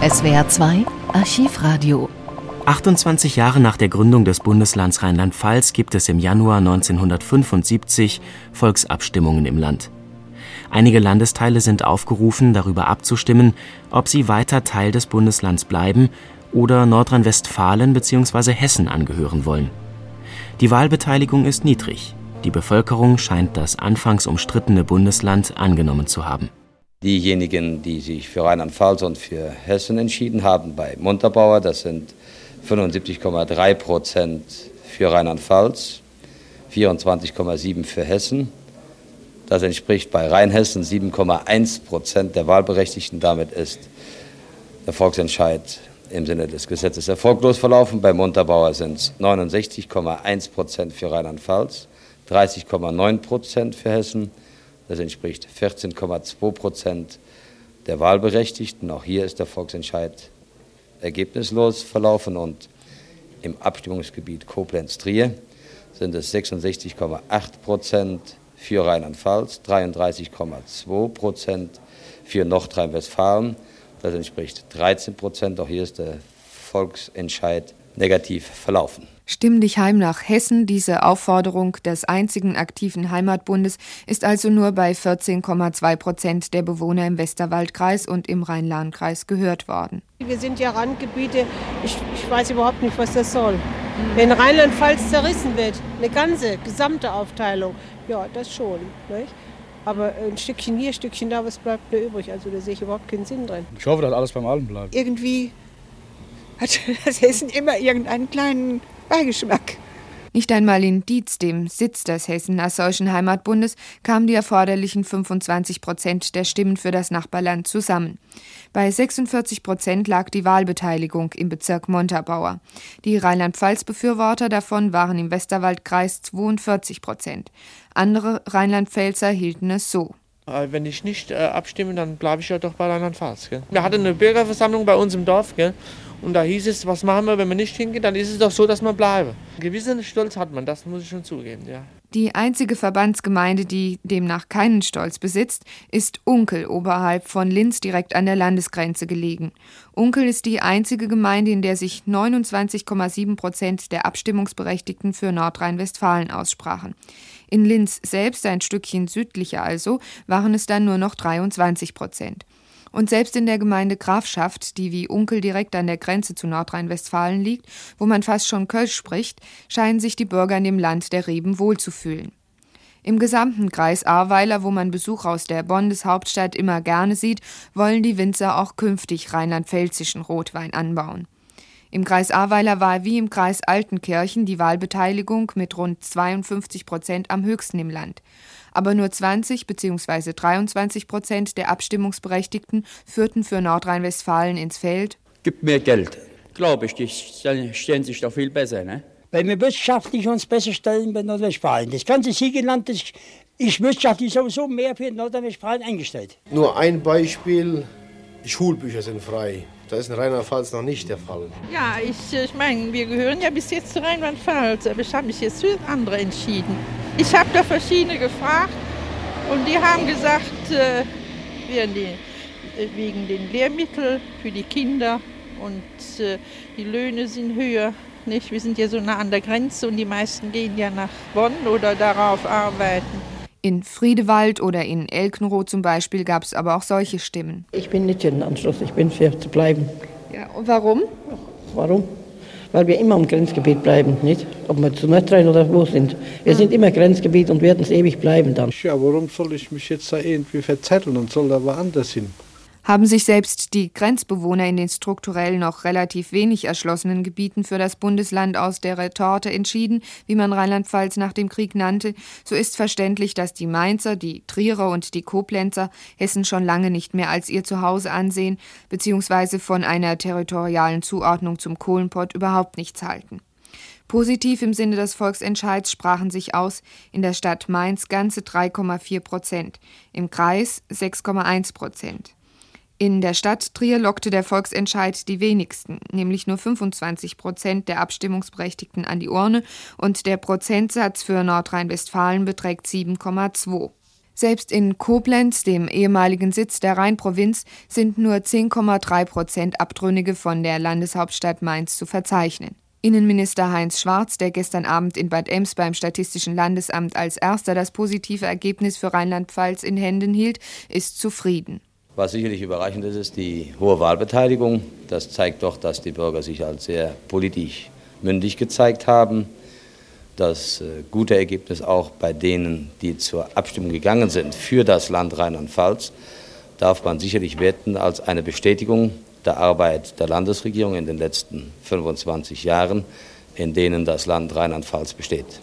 SWR 2 Archivradio 28 Jahre nach der Gründung des Bundeslands Rheinland-Pfalz gibt es im Januar 1975 Volksabstimmungen im Land. Einige Landesteile sind aufgerufen, darüber abzustimmen, ob sie weiter Teil des Bundeslands bleiben oder Nordrhein-Westfalen bzw. Hessen angehören wollen. Die Wahlbeteiligung ist niedrig. Die Bevölkerung scheint das anfangs umstrittene Bundesland angenommen zu haben. Diejenigen, die sich für Rheinland-Pfalz und für Hessen entschieden haben, bei Montabaur, das sind 75,3 Prozent für Rheinland-Pfalz, 24,7% für Hessen. Das entspricht bei Rheinhessen 7,1 Prozent der Wahlberechtigten. Damit ist der Volksentscheid im Sinne des Gesetzes erfolglos verlaufen. Bei Montabaur sind es 69,1 Prozent für Rheinland-Pfalz, 30,9 Prozent für Hessen das entspricht 14,2 Prozent der Wahlberechtigten. Auch hier ist der Volksentscheid ergebnislos verlaufen und im Abstimmungsgebiet Koblenz-Trier sind es 66,8 Prozent für Rheinland-Pfalz, 33,2 Prozent für Nordrhein-Westfalen. Das entspricht 13 Prozent. Auch hier ist der Volksentscheid negativ verlaufen. Stimm dich heim nach Hessen. Diese Aufforderung des einzigen aktiven Heimatbundes ist also nur bei 14,2 Prozent der Bewohner im Westerwaldkreis und im Rhein-Lahn-Kreis gehört worden. Wir sind ja Randgebiete. Ich, ich weiß überhaupt nicht, was das soll. Wenn Rheinland-Pfalz zerrissen wird, eine ganze gesamte Aufteilung, ja, das schon. Nicht? Aber ein Stückchen hier, ein Stückchen da, was bleibt da übrig? Also da sehe ich überhaupt keinen Sinn drin. Ich hoffe, dass alles beim Alten bleibt. Irgendwie hat das Hessen immer irgendeinen kleinen Beigeschmack. Nicht einmal in Dietz, dem Sitz des Hessen-Nassauischen Heimatbundes, kamen die erforderlichen 25 Prozent der Stimmen für das Nachbarland zusammen. Bei 46 Prozent lag die Wahlbeteiligung im Bezirk Montabaur. Die Rheinland-Pfalz-Befürworter davon waren im Westerwaldkreis 42 Prozent. Andere Rheinland-Pfälzer hielten es so. Äh, wenn ich nicht äh, abstimme, dann bleibe ich ja doch bei Rheinland-Pfalz. Wir hatten eine Bürgerversammlung bei uns im Dorf. Gell? Und da hieß es, was machen wir, wenn wir nicht hingehen? Dann ist es doch so, dass man bleibe. Einen gewissen Stolz hat man, das muss ich schon zugeben, ja. Die einzige Verbandsgemeinde, die demnach keinen Stolz besitzt, ist Unkel oberhalb von Linz direkt an der Landesgrenze gelegen. Unkel ist die einzige Gemeinde, in der sich 29,7 Prozent der Abstimmungsberechtigten für Nordrhein-Westfalen aussprachen. In Linz selbst, ein Stückchen südlicher also, waren es dann nur noch 23 Prozent. Und selbst in der Gemeinde Grafschaft, die wie Unkel direkt an der Grenze zu Nordrhein-Westfalen liegt, wo man fast schon Kölsch spricht, scheinen sich die Bürger in dem Land der Reben wohlzufühlen. Im gesamten Kreis Ahrweiler, wo man Besuch aus der Bundeshauptstadt immer gerne sieht, wollen die Winzer auch künftig rheinland-pfälzischen Rotwein anbauen. Im Kreis Ahrweiler war wie im Kreis Altenkirchen die Wahlbeteiligung mit rund 52 Prozent am höchsten im Land aber nur 20 bzw. 23 Prozent der Abstimmungsberechtigten führten für Nordrhein-Westfalen ins Feld. Gibt mehr Geld. Glaube ich, die stellen sich doch viel besser. Ne? Weil wir wirtschaftlich uns besser stellen bei Nordrhein-Westfalen. Das ganze Siegerland ist, ist wirtschaftlich sowieso mehr für Nordrhein-Westfalen eingestellt. Nur ein Beispiel, Schulbücher sind frei. Das ist in Rheinland-Pfalz noch nicht der Fall. Ja, ich, ich meine, wir gehören ja bis jetzt zu Rheinland-Pfalz, aber ich habe mich jetzt für andere entschieden. Ich habe da verschiedene gefragt und die haben gesagt, äh, äh, wegen den Lehrmitteln für die Kinder und äh, die Löhne sind höher. Nicht? Wir sind ja so nah an der Grenze und die meisten gehen ja nach Bonn oder darauf arbeiten. In Friedewald oder in Elkenroth zum Beispiel gab es aber auch solche Stimmen. Ich bin nicht für den Anschluss, ich bin für zu bleiben. Ja, und warum? Warum? Weil wir immer im Grenzgebiet bleiben, nicht? Ob wir zu Nordrhein oder wo sind. Wir sind immer Grenzgebiet und werden es ewig bleiben dann. Ja, warum soll ich mich jetzt da irgendwie verzetteln und soll da woanders hin? Haben sich selbst die Grenzbewohner in den strukturell noch relativ wenig erschlossenen Gebieten für das Bundesland aus der Retorte entschieden, wie man Rheinland-Pfalz nach dem Krieg nannte, so ist verständlich, dass die Mainzer, die Trierer und die Koblenzer Hessen schon lange nicht mehr als ihr Zuhause ansehen, beziehungsweise von einer territorialen Zuordnung zum Kohlenpott überhaupt nichts halten. Positiv im Sinne des Volksentscheids sprachen sich aus in der Stadt Mainz ganze 3,4 Prozent, im Kreis 6,1 Prozent. In der Stadt Trier lockte der Volksentscheid die wenigsten, nämlich nur 25 Prozent der Abstimmungsberechtigten an die Urne und der Prozentsatz für Nordrhein-Westfalen beträgt 7,2. Selbst in Koblenz, dem ehemaligen Sitz der Rheinprovinz, sind nur 10,3 Prozent Abtrünnige von der Landeshauptstadt Mainz zu verzeichnen. Innenminister Heinz Schwarz, der gestern Abend in Bad Ems beim Statistischen Landesamt als erster das positive Ergebnis für Rheinland-Pfalz in Händen hielt, ist zufrieden. Was sicherlich überraschend ist, ist die hohe Wahlbeteiligung. Das zeigt doch, dass die Bürger sich als sehr politisch mündig gezeigt haben. Das äh, gute Ergebnis auch bei denen, die zur Abstimmung gegangen sind für das Land Rheinland-Pfalz, darf man sicherlich werten als eine Bestätigung der Arbeit der Landesregierung in den letzten 25 Jahren, in denen das Land Rheinland-Pfalz besteht.